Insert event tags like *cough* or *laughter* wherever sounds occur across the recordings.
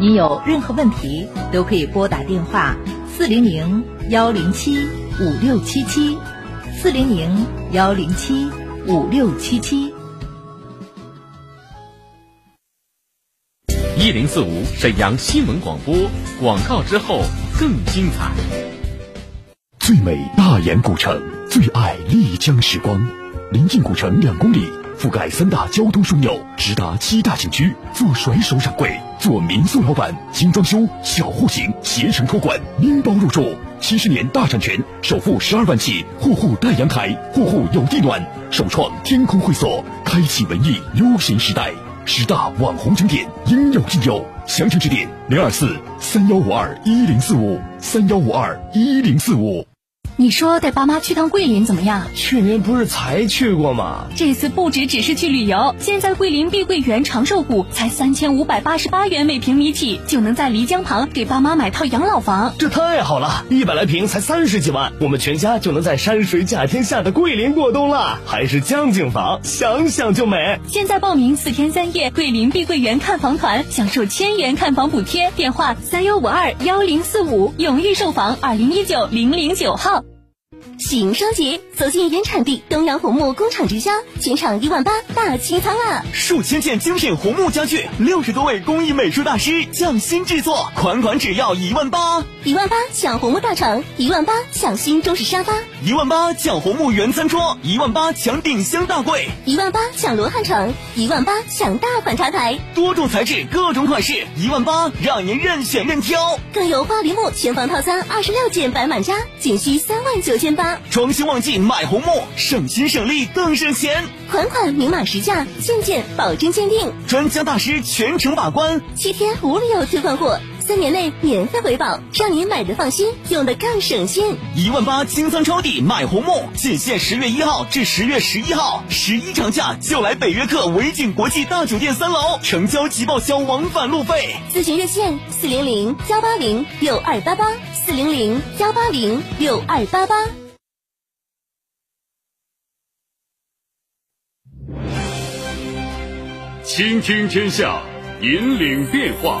您有任何问题都可以拨打电话四零零幺零七五六七七，四零零幺零七五六七七。一零四五沈阳新闻广播广告之后更精彩。最美大研古城，最爱丽江时光，临近古城两公里，覆盖三大交通枢纽，直达七大景区。做甩手掌柜，做民宿老板，精装修、小户型、携程托管，拎包入住。七十年大产权，首付十二万起，户户带阳台，户户有地暖。首创天空会所，开启文艺悠闲时代。十大网红景点应有尽有，详情致电零二四三幺五二一零四五三幺五二一零四五。你说带爸妈去趟桂林怎么样？去年不是才去过吗？这次不止只是去旅游，现在桂林碧桂园长寿谷才三千五百八十八元每平米起，就能在漓江旁给爸妈买套养老房。这太好了，一百来平才三十几万，我们全家就能在山水甲天下的桂林过冬了，还是江景房，想想就美。现在报名四天三夜桂林碧桂园看房团，享受千元看房补贴，电话三幺五二幺零四五，永裕售房二零一九零零九号。喜迎双节，走进原产地东阳红木工厂直销，全场一万八大清仓啊！数千件精品红木家具，六十多位工艺美术大师匠心制作，款款只要一万八。一万八抢红木大床，一万八抢新中式沙发，一万八抢红木原餐桌，一万八抢顶香大柜，一万八抢罗汉床，一万八抢大款茶台，多种材质，各种款式，一万八让您任选任挑。更有花梨木全房套餐二十六件摆满家，仅需三万九千八。装修旺季买红木，省心省力更省钱。款款明码实价，件件保真鉴定，专家大师全程把关，七天无理由退换货，三年内免费维保，让您买的放心，用的更省心。一万八清仓抄底买红木，仅限十月一号至十月十一号，十一长假就来北约克维景国际大酒店三楼，成交即报销往返路费。咨询热线：四零零幺八零六二八八，四零零幺八零六二八八。倾听天下，引领变化。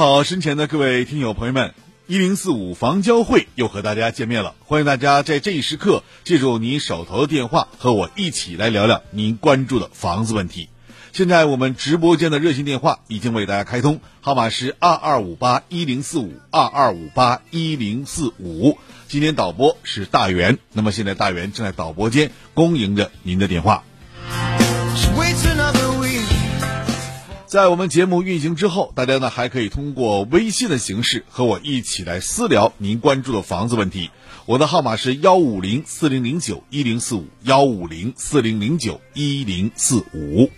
好，身前的各位听友朋友们，一零四五房交会又和大家见面了。欢迎大家在这一时刻借助你手头的电话，和我一起来聊聊您关注的房子问题。现在我们直播间的热线电话已经为大家开通，号码是二二五八一零四五二二五八一零四五。今天导播是大元，那么现在大元正在导播间恭迎着您的电话。在我们节目运行之后，大家呢还可以通过微信的形式和我一起来私聊您关注的房子问题。我的号码是幺五零四零零九一零四五幺五零四零零九一零四五。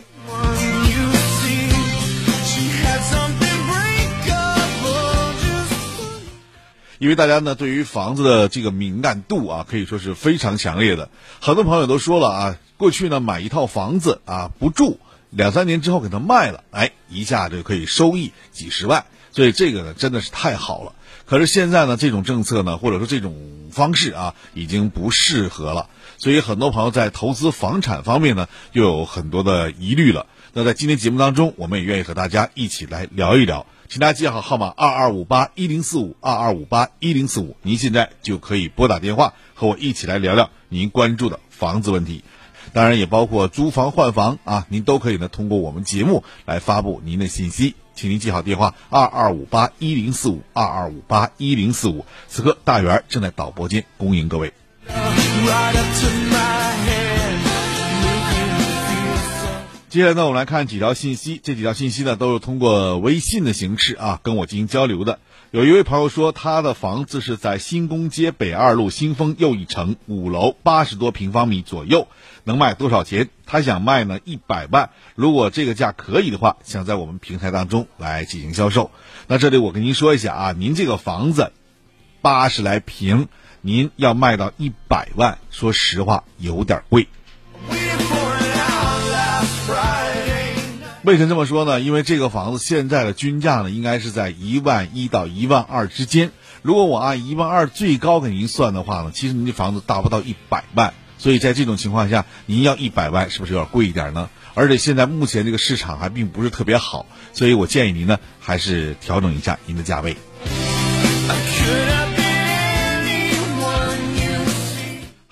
因为大家呢对于房子的这个敏感度啊，可以说是非常强烈的。很多朋友都说了啊，过去呢买一套房子啊不住。两三年之后给它卖了，哎，一下就可以收益几十万，所以这个呢真的是太好了。可是现在呢，这种政策呢，或者说这种方式啊，已经不适合了。所以很多朋友在投资房产方面呢，又有很多的疑虑了。那在今天节目当中，我们也愿意和大家一起来聊一聊。请大家记好号码：二二五八一零四五二二五八一零四五。您现在就可以拨打电话和我一起来聊聊您关注的房子问题。当然也包括租房换房啊，您都可以呢通过我们节目来发布您的信息。请您记好电话二二五八一零四五二二五八一零四五。此刻大圆正在导播间恭迎各位。接下来呢，我们来看几条信息。这几条信息呢，都是通过微信的形式啊，跟我进行交流的。有一位朋友说，他的房子是在新宫街北二路新丰又一城五楼，八十多平方米左右，能卖多少钱？他想卖呢一百万。如果这个价可以的话，想在我们平台当中来进行销售。那这里我跟您说一下啊，您这个房子八十来平，您要卖到一百万，说实话有点贵。为什么这么说呢？因为这个房子现在的均价呢，应该是在一万一到一万二之间。如果我按一万二最高给您算的话呢，其实您这房子达不到一百万。所以在这种情况下，您要一百万是不是有点贵一点呢？而且现在目前这个市场还并不是特别好，所以我建议您呢，还是调整一下您的价位。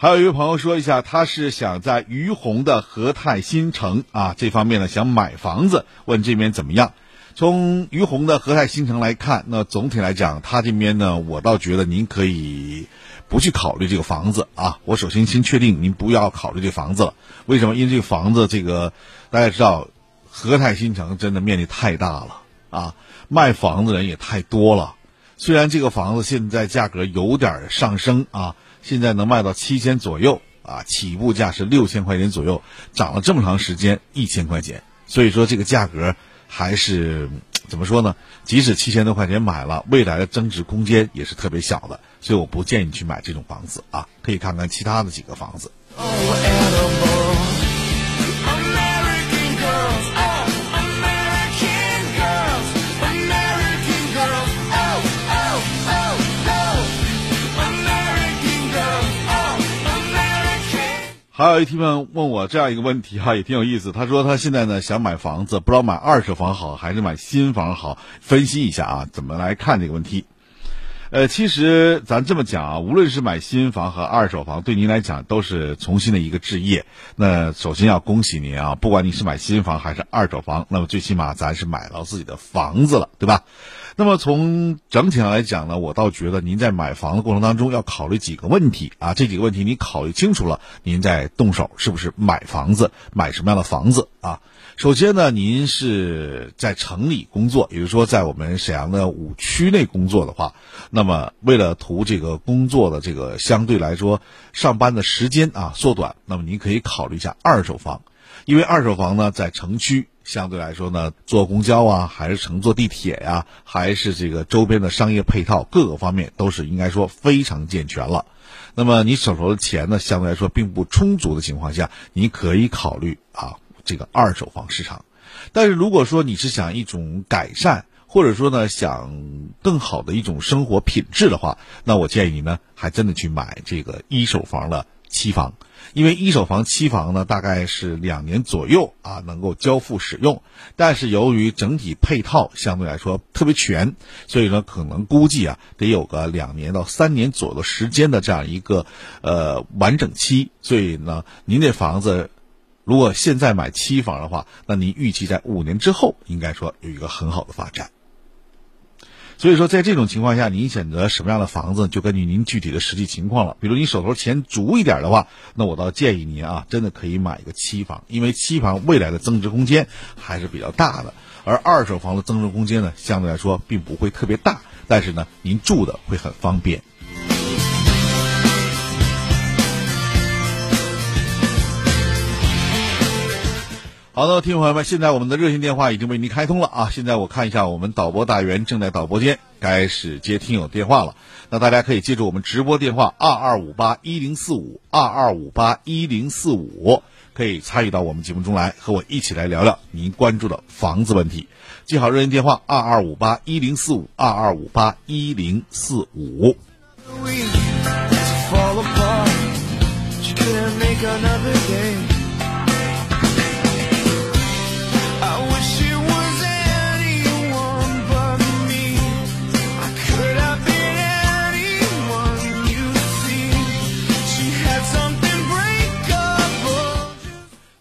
还有一位朋友说一下，他是想在于洪的和泰新城啊这方面呢想买房子，问这边怎么样？从于洪的和泰新城来看，那总体来讲，他这边呢，我倒觉得您可以不去考虑这个房子啊。我首先先确定您不要考虑这房子了。为什么？因为这个房子，这个大家知道，和泰新城真的面积太大了啊，卖房子人也太多了。虽然这个房子现在价格有点上升啊。现在能卖到七千左右啊，起步价是六千块钱左右，涨了这么长时间一千块钱，所以说这个价格还是怎么说呢？即使七千多块钱买了，未来的增值空间也是特别小的，所以我不建议你去买这种房子啊，可以看看其他的几个房子。还有一提问问我这样一个问题哈，也挺有意思。他说他现在呢想买房子，不知道买二手房好还是买新房好，分析一下啊，怎么来看这个问题？呃，其实咱这么讲啊，无论是买新房和二手房，对您来讲都是重新的一个置业。那首先要恭喜您啊，不管你是买新房还是二手房，那么最起码咱是买到自己的房子了，对吧？那么从整体上来讲呢，我倒觉得您在买房的过程当中要考虑几个问题啊，这几个问题你考虑清楚了，您再动手是不是买房子，买什么样的房子啊？首先呢，您是在城里工作，也就是说在我们沈阳的五区内工作的话，那么为了图这个工作的这个相对来说上班的时间啊缩短，那么您可以考虑一下二手房，因为二手房呢在城区。相对来说呢，坐公交啊，还是乘坐地铁呀，还是这个周边的商业配套，各个方面都是应该说非常健全了。那么你手头的钱呢，相对来说并不充足的情况下，你可以考虑啊这个二手房市场。但是如果说你是想一种改善，或者说呢想更好的一种生活品质的话，那我建议你呢，还真的去买这个一手房了。期房，因为一手房期房呢，大概是两年左右啊，能够交付使用。但是由于整体配套相对来说特别全，所以呢，可能估计啊，得有个两年到三年左右时间的这样一个呃完整期。所以呢，您这房子如果现在买期房的话，那您预计在五年之后，应该说有一个很好的发展。所以说，在这种情况下，您选择什么样的房子，就根据您具体的实际情况了。比如你手头钱足一点的话，那我倒建议您啊，真的可以买一个期房，因为期房未来的增值空间还是比较大的。而二手房的增值空间呢，相对来说并不会特别大，但是呢，您住的会很方便。好的，听众朋友们，现在我们的热线电话已经为您开通了啊！现在我看一下，我们导播大员正在导播间，开始接听友电话了。那大家可以记住我们直播电话二二五八一零四五二二五八一零四五，可以参与到我们节目中来，和我一起来聊聊您关注的房子问题。记好热线电话二二五八一零四五二二五八一零四五。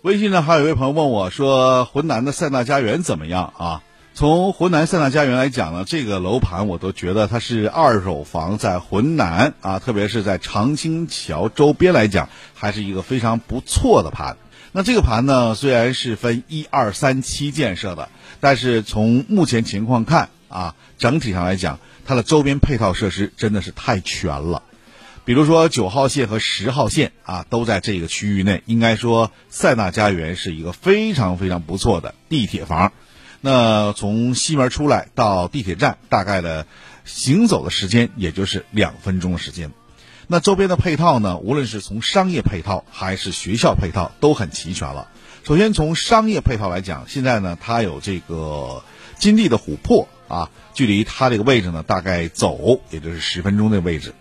微信呢，还有一位朋友问我说：“浑南的塞纳家园怎么样啊？”从浑南塞纳家园来讲呢，这个楼盘我都觉得它是二手房在浑南啊，特别是在长青桥周边来讲，还是一个非常不错的盘。那这个盘呢，虽然是分一二三期建设的，但是从目前情况看啊，整体上来讲，它的周边配套设施真的是太全了。比如说九号线和十号线啊，都在这个区域内。应该说，塞纳家园是一个非常非常不错的地铁房。那从西门出来到地铁站，大概的行走的时间也就是两分钟的时间。那周边的配套呢，无论是从商业配套还是学校配套，都很齐全了。首先从商业配套来讲，现在呢，它有这个金地的琥珀啊，距离它这个位置呢，大概走也就是十分钟的位置。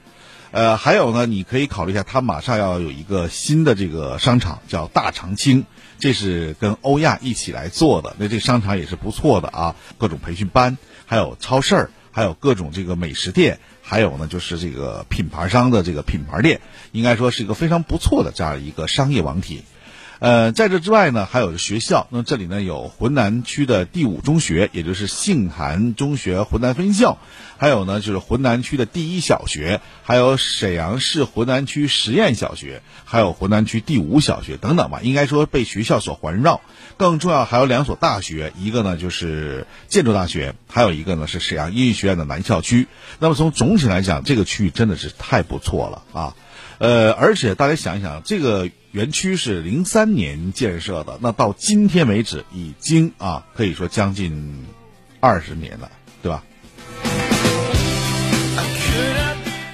呃，还有呢，你可以考虑一下，它马上要有一个新的这个商场，叫大长青，这是跟欧亚一起来做的。那这个商场也是不错的啊，各种培训班，还有超市儿，还有各种这个美食店，还有呢就是这个品牌商的这个品牌店，应该说是一个非常不错的这样一个商业网体。呃，在这之外呢，还有学校。那这里呢有浑南区的第五中学，也就是杏坛中学浑南分校，还有呢就是浑南区的第一小学，还有沈阳市浑南区实验小学，还有浑南区第五小学等等吧。应该说被学校所环绕。更重要还有两所大学，一个呢就是建筑大学，还有一个呢是沈阳音乐学院的南校区。那么从总体来讲，这个区域真的是太不错了啊。呃，而且大家想一想，这个园区是零三年建设的，那到今天为止，已经啊，可以说将近二十年了，对吧？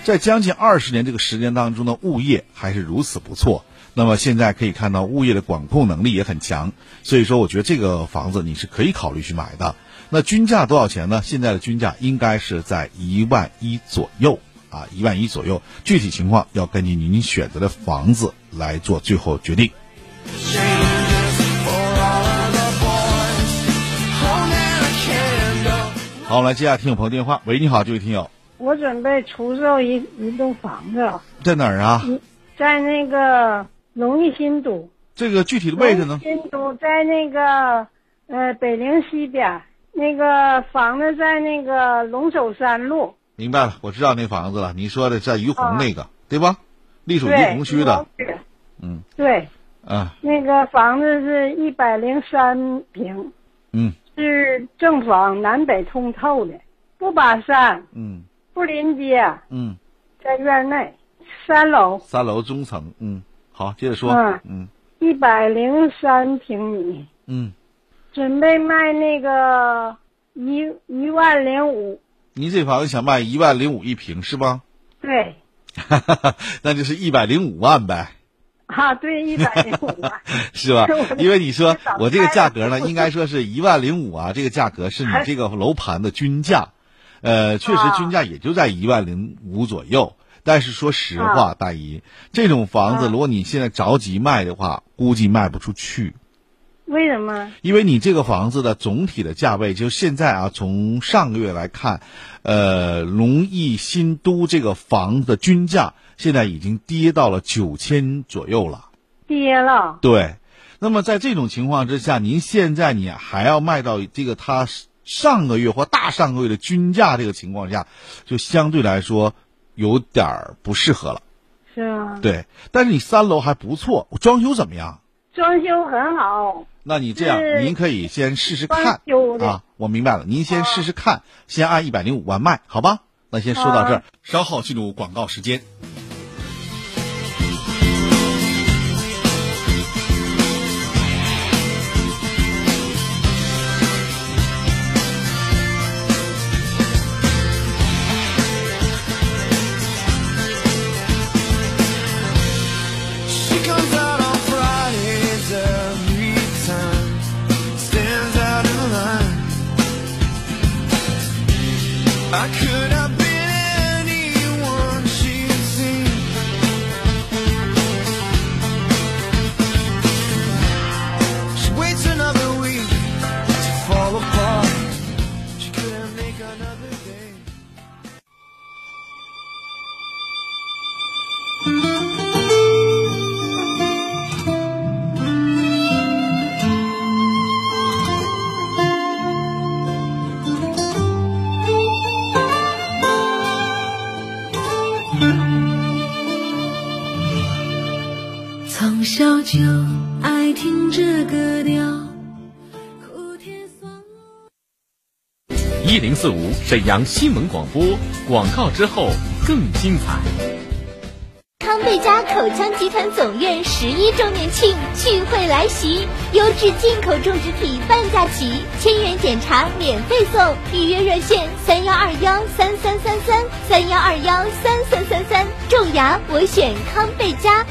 在将近二十年这个时间当中呢，物业还是如此不错。那么现在可以看到，物业的管控能力也很强，所以说，我觉得这个房子你是可以考虑去买的。那均价多少钱呢？现在的均价应该是在一万一左右。啊，一万一左右，具体情况要根据您选择的房子来做最后决定。好，我们来接下听友朋友电话。喂，你好，这位听友。我准备出售一一栋房子。在哪儿啊？在那个龙义新都。这个具体的位置呢？新都在那个呃北陵西边，那个房子在那个龙首山路。明白了，我知道那房子了。你说的在于洪那个，对吧？隶属于洪区的。嗯。对。啊。那个房子是一百零三平。嗯。是正房，南北通透的，不把山。嗯。不临街。嗯。在院内，三楼。三楼中层，嗯。好，接着说。嗯。嗯。一百零三平米。嗯。准备卖那个一一万零五。您这房子想卖一万零五一平是吗？对，*laughs* 那就是一百零五万呗。啊，对，一百零五万 *laughs* 是吧？因为你说我这个价格呢，应该说是一万零五啊，这个价格是你这个楼盘的均价，呃，确实均价也就在一万零五左右。但是说实话，大姨，这种房子如果你现在着急卖的话，估计卖不出去。为什么？因为你这个房子的总体的价位，就现在啊，从上个月来看，呃，龙逸新都这个房子的均价现在已经跌到了九千左右了。跌了。对。那么在这种情况之下，您现在你还要卖到这个它上个月或大上个月的均价这个情况下，就相对来说有点儿不适合了。是啊。对。但是你三楼还不错，装修怎么样？装修很好。那你这样，您可以先试试看啊。我明白了，您先试试看，先按一百零五万卖，好吧？那先说到这儿，稍后进入广告时间。从小就爱听这歌谣一零四五沈阳新闻广播广告之后更精彩。贝佳口腔集团总院十一周年庆聚会来袭，优质进口种植体半价起，千元检查免费送，预约热线三幺二幺三三三三三幺二幺三三三三，种牙我选康贝佳。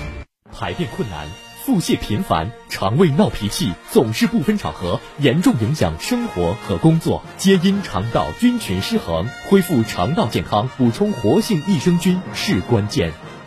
排便困难。腹泻频繁，肠胃闹脾气，总是不分场合，严重影响生活和工作，皆因肠道菌群失衡。恢复肠道健康，补充活性益生菌是关键。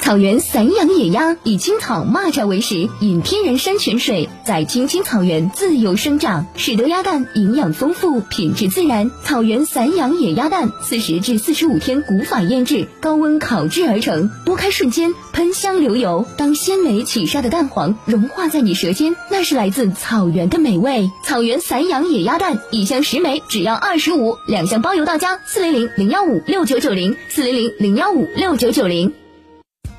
草原散养野鸭以青草、蚂蚱为食，饮天然山泉水，在青青草原自由生长，使得鸭蛋营养丰富、品质自然。草原散养野鸭蛋，四十至四十五天古法腌制，高温烤制而成，剥开瞬间喷香流油。当鲜美起沙的蛋黄融化在你舌尖，那是来自草原的美味。草原散养野鸭蛋，一箱十枚只要二十五，两箱包邮到家。四零零零幺五六九九零，四零零零幺五六九九零。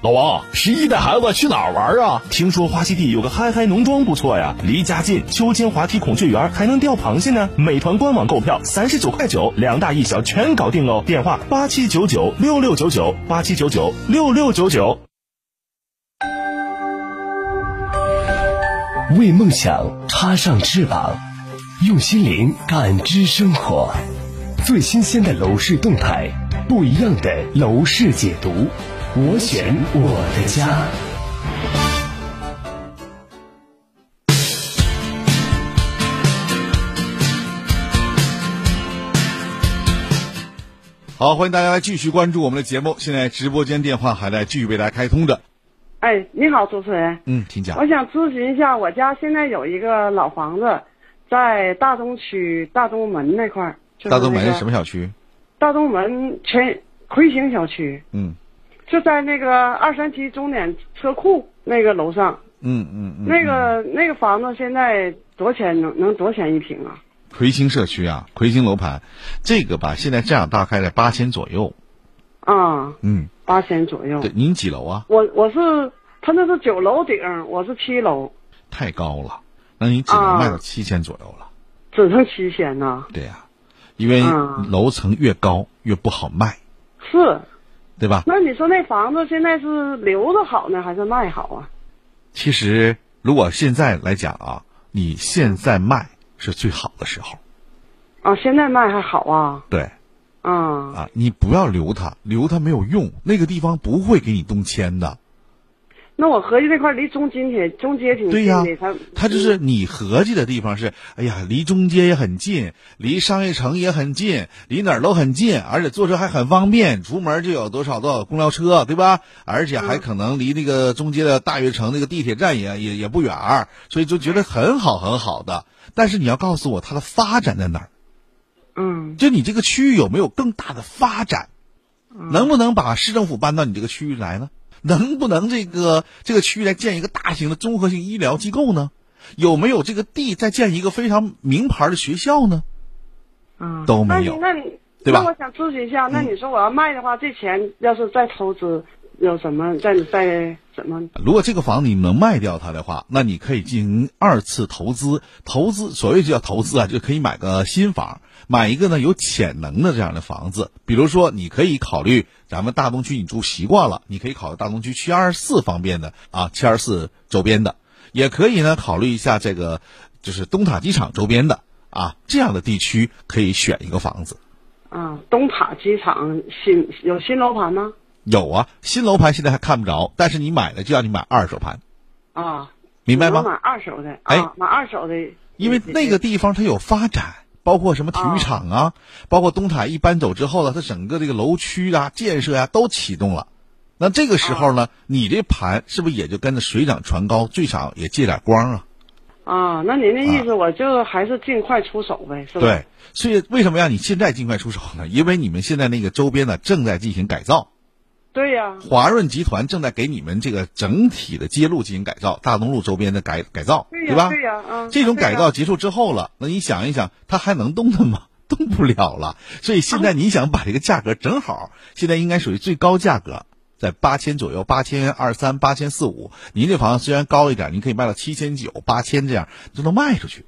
老王，十一带孩子去哪儿玩啊？听说花溪地有个嗨嗨农庄不错呀，离家近，秋千、滑梯、孔雀园，还能钓螃蟹呢。美团官网购票三十九块九，两大一小全搞定哦。电话八七九九六六九九八七九九六六九九。为梦想插上翅膀，用心灵感知生活，最新鲜的楼市动态，不一样的楼市解读。我选我的家。好，欢迎大家来继续关注我们的节目。现在直播间电话还在继续为大家开通着。哎，你好，主持人。嗯，请讲。我想咨询一下，我家现在有一个老房子，在大东区大东门那块儿。大东门什么小区？大东门全魁星小区。嗯。就在那个二三七终点车库那个楼上，嗯嗯嗯，那个那个房子现在多少钱能能多少钱一平啊？魁星社区啊，魁星楼盘，这个吧，现在这样大概在八千左右。啊，嗯，八千左右。对，您几楼啊？我我是他那是九楼顶，我是七楼。太高了，那你只能卖到七千左右了。只剩七千呢？对呀，因为楼层越高越不好卖。是。对吧？那你说那房子现在是留着好呢，还是卖好啊？其实，如果现在来讲啊，你现在卖是最好的时候。啊，现在卖还好啊？对。啊。啊，你不要留它，留它没有用，那个地方不会给你动迁的。那我合计这块离中金挺中街挺对呀近的，他它就是你合计的地方是，哎呀，离中街也很近，离商业城也很近，离哪儿都很近，而且坐车还很方便，出门就有多少多少公交车，对吧？而且还可能离那个中街的大悦城那个地铁站也也也不远儿，所以就觉得很好很好的。但是你要告诉我它的发展在哪儿？嗯，就你这个区域有没有更大的发展？能不能把市政府搬到你这个区域来呢？能不能这个这个区域来建一个大型的综合性医疗机构呢？有没有这个地再建一个非常名牌的学校呢？嗯，都没有那你那你对吧嗯那我想咨询一下，那你说我要卖的话，这钱要是再投资，有什么在在怎么？如果这个房子你能卖掉它的话，那你可以进行二次投资。投资所谓叫投资啊，就可以买个新房，买一个呢有潜能的这样的房子。比如说，你可以考虑咱们大东区你住习惯了，你可以考虑大东区七二四方面的啊，七二四周边的，也可以呢考虑一下这个就是东塔机场周边的啊这样的地区可以选一个房子。啊，东塔机场新有新楼盘吗？有啊，新楼盘现在还看不着，但是你买了就让你买二手盘，啊，明白吗？买二手的，哎啊，买二手的，因为那个地方它有发展，包括什么体育场啊，包括东塔一搬走之后呢，它整个这个楼区啊、建设呀、都启动了。那这个时候呢，你这盘是不是也就跟着水涨船高，最少也借点光啊？啊，那您的意思，我就还是尽快出手呗，是吧？对，所以为什么让你现在尽快出手呢？因为你们现在那个周边呢正在进行改造，对呀、华润集团正在给你们这个整体的街路进行改造，大东路周边的改改造，对呀、吧？对呀、嗯，这种改造结束之后了，那你想一想，它还能动弹吗？*laughs* 动不了了。所以现在你想把这个价格正好，现在应该属于最高价格，在八千左右，八千二三、八千四五。您这房子虽然高一点，您可以卖到七千九、八千这样，就能卖出去。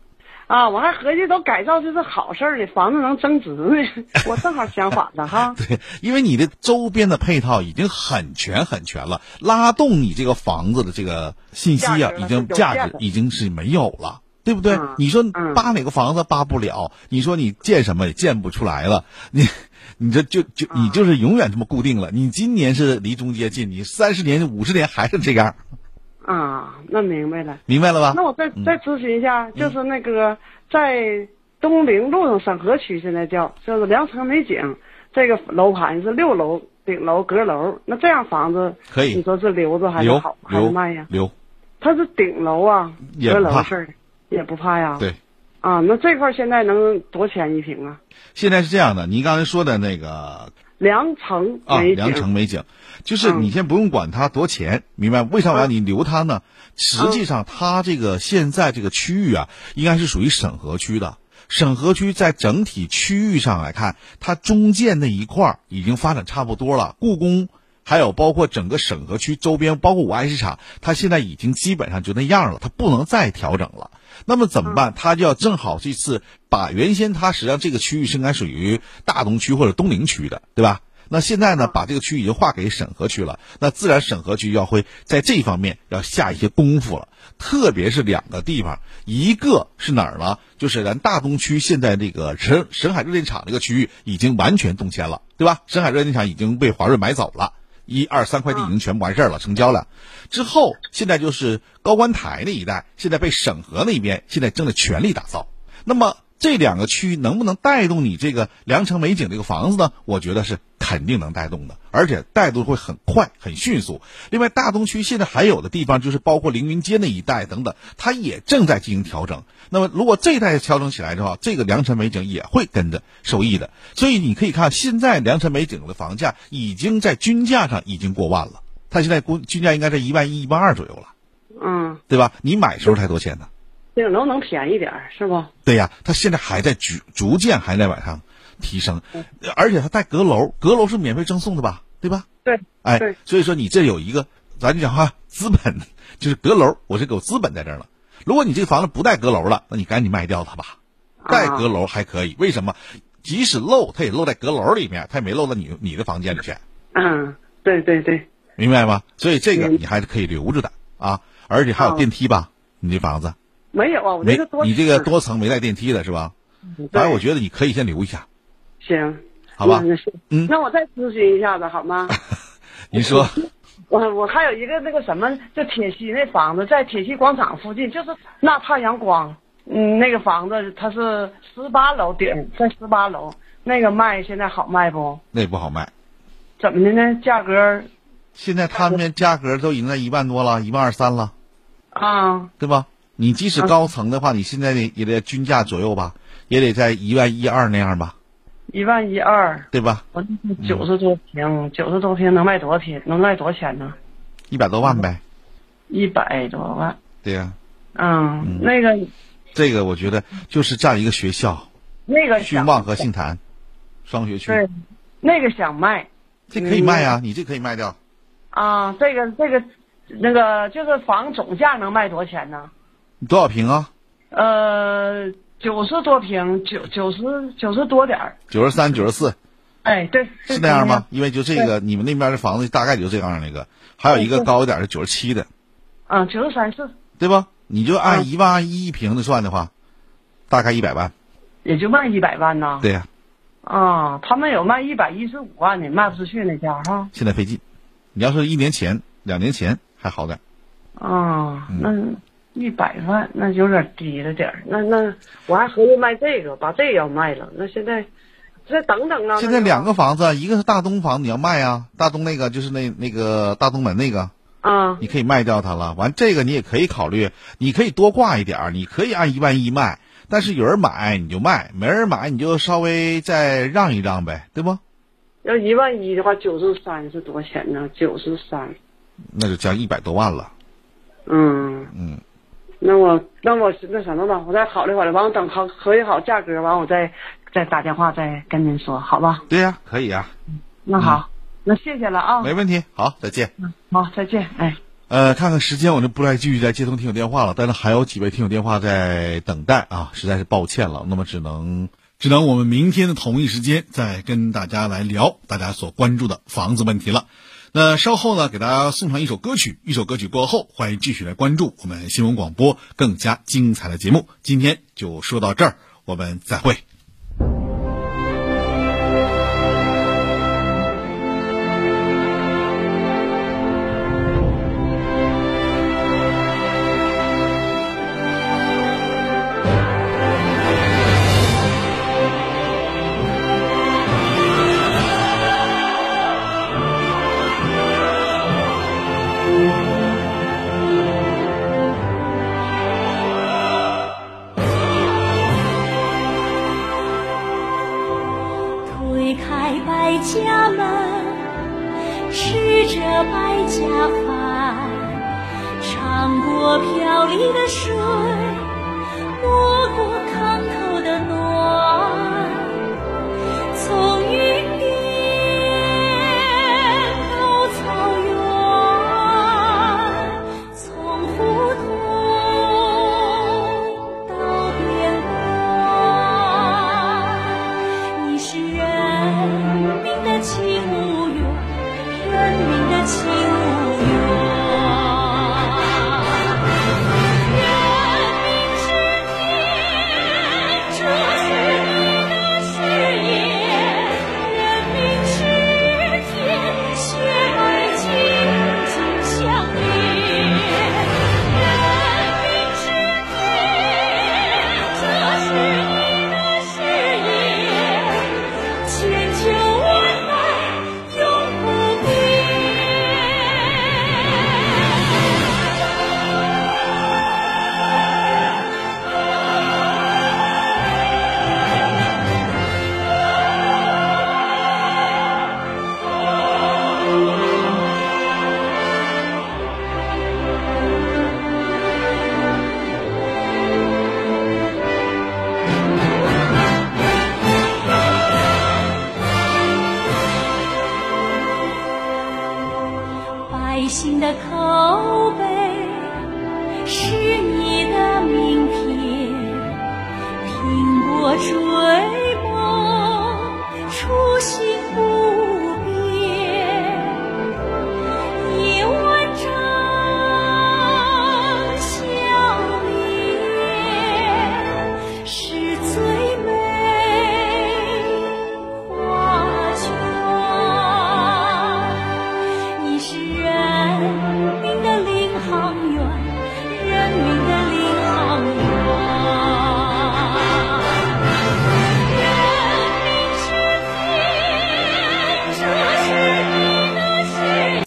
啊，我还合计都改造这是好事儿呢，房子能增值呢，我正好相反的哈。*laughs* 对，因为你的周边的配套已经很全很全了，拉动你这个房子的这个信息啊，已经价值已经是没有了。对不对？嗯你说扒哪个房子扒不了？你说你建什么也建不出来了。你，你这就就你就是永远这么固定了。你今年是离中街近，你三十年、五十年还是这样，啊，那明白了。明白了吧？那我再再咨询一下，就是那个在东陵路上沈河区，现在叫就是良城美景这个楼盘是六楼顶楼阁楼，那这样房子可以你说是留着还是好还是卖呀？留，它是顶楼啊，阁楼式的，也不怕呀。对。啊，那这块现在能多少钱一平啊？现在是这样的，您刚才说的那个良城啊，良城美景，就是你先不用管它多钱，明白？为啥我让你留它呢？实际上，它这个现在这个区域啊，应该是属于审核区的。审核区在整体区域上来看，它中间那一块儿已经发展差不多了。故宫，还有包括整个审核区周边，包括五爱市场，它现在已经基本上就那样了，它不能再调整了。那么怎么办？他就要正好这次把原先他实际上这个区域是应该属于大东区或者东陵区的，对吧？那现在呢，把这个区域已经划给审核区了，那自然审核区要会在这方面要下一些功夫了。特别是两个地方，一个是哪儿呢？就是咱大东区现在这个沈沈海热电厂这个区域已经完全动迁了，对吧？沈海热电厂已经被华润买走了。一二三块地已经全部完事儿了，成交了。之后现在就是高官台那一带，现在被审核那边现在正在全力打造。那么这两个区域能不能带动你这个良城美景这个房子呢？我觉得是肯定能带动的，而且带动会很快、很迅速。另外，大东区现在还有的地方就是包括凌云街那一带等等，它也正在进行调整。那么，如果这一代调整起来的话，这个良辰美景也会跟着受益的。所以你可以看，现在良辰美景的房价已经在均价上已经过万了，它现在估均价应该在一万一、一万二左右了，嗯，对吧？你买时候才多钱呢？顶楼能便宜点儿是不？对呀，它现在还在逐逐渐还在往上提升，而且它带阁楼，阁楼是免费赠送的吧？对吧？对，哎对，所以说你这有一个，咱就讲话资本，就是阁楼，我这有资本在这儿了。如果你这个房子不带阁楼了，那你赶紧卖掉它吧。带阁楼还可以，为什么？即使漏，它也漏在阁楼里面，它也没漏到你你的房间里去，嗯，对对对，明白吗？所以这个你还是可以留着的啊，而且还有电梯吧？你这房子。没有啊，我没这个多，你这个多层没带电梯的是吧？反正我觉得你可以先留一下，行，好吧。嗯那我再咨询一下子好吗？*laughs* 您说，我我还有一个那个什么，就铁西那房子，在铁西广场附近，就是那太阳光，嗯，那个房子它是十八楼顶，在十八楼，那个卖现在好卖不？那不好卖。怎么的呢？价格现在他们价格都已经在一万多了，一万二三了，啊，对吧？你即使高层的话，你现在得也得均价左右吧，也得在一万一二那样吧，一万一二，对吧？我九十多平，九十多平能卖多少钱？能卖多少钱呢？一百多万呗。一百多万。对呀、嗯，那个这个我觉得就是这样一个学校，那个想讯旺和杏坛，双学区，对，那个想卖。这可以卖啊，你这可以卖掉。啊，这个这个那个就是房总价能卖多少钱呢？你多少平啊？呃，九十多平，九九十九十多点儿。九十三、九十四，哎，对，是那样吗？？因为就这个，你们那边的房子大概就这样那个，还有一个高一点的九十七的，嗯，九十三四，对吧？你就按一万一一平的算的话，大概一百万。也就卖一百万呐。对呀、啊，他们有卖一百一十五万的，卖不出去那家哈。现在费劲。你要是一年前、两年前还好点，啊，那一百万那有点低了点儿。那那我还合计卖这个，把这个要卖了。那现在再等等啊。现在两个房子，一个是大东房，你要卖啊，大东那个就是那那个大东门那个，啊，你可以卖掉它了。完这个你也可以考虑，你可以多挂一点儿，你可以按一万一卖，但是有人买你就卖，没人买你就稍微再让一让呗，对不？要一万一的话，九十三是多少钱呢？九十三。那就将一百多万了。嗯嗯，那我那我那什么吧，我再考虑考虑，完我等好合计好价格，完我再再打电话再跟您说，好吧？对呀、可以呀、那好，那谢谢了啊。没问题。好，再见。嗯好，再见，哎。呃，看看时间，我就不再继续再接通听友电话了。但是还有几位听友电话在等待啊，实在是抱歉了。那么只能只能我们明天的同一时间再跟大家来聊大家所关注的房子问题了。那稍后呢，给大家送上一首歌曲，一首歌曲过后，欢迎继续来关注我们新闻广播更加精彩的节目。今天就说到这儿，我们再会。